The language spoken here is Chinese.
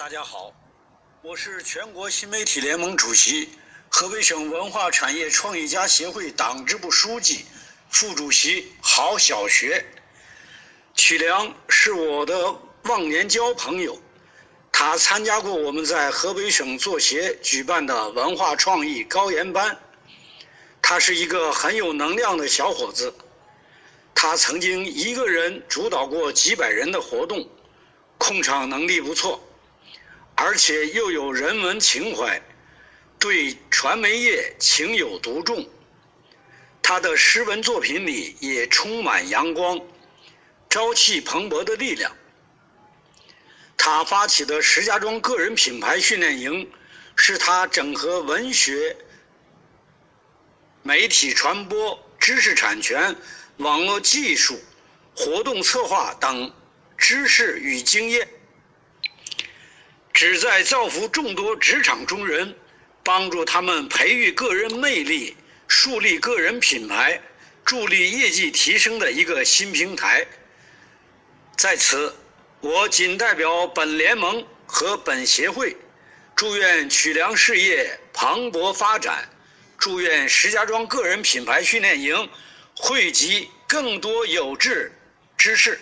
大家好，我是全国新媒体联盟主席、河北省文化产业创意家协会党支部书记、副主席郝小学。曲良是我的忘年交朋友，他参加过我们在河北省作协举办的文化创意高研班。他是一个很有能量的小伙子，他曾经一个人主导过几百人的活动，控场能力不错，而且又有人文情怀，对传媒业情有独钟。他的诗文作品里也充满阳光、朝气蓬勃的力量。他发起的石家庄个人品牌训练营，是他整合文学。媒体传播、知识产权、网络技术、活动策划等知识与经验，旨在造福众多职场中人，帮助他们培育个人魅力、树立个人品牌、助力业绩提升的一个新平台。在此，我仅代表本联盟和本协会，祝愿曲梁事业蓬勃发展。祝愿石家庄个人品牌训练营汇集更多有志之士。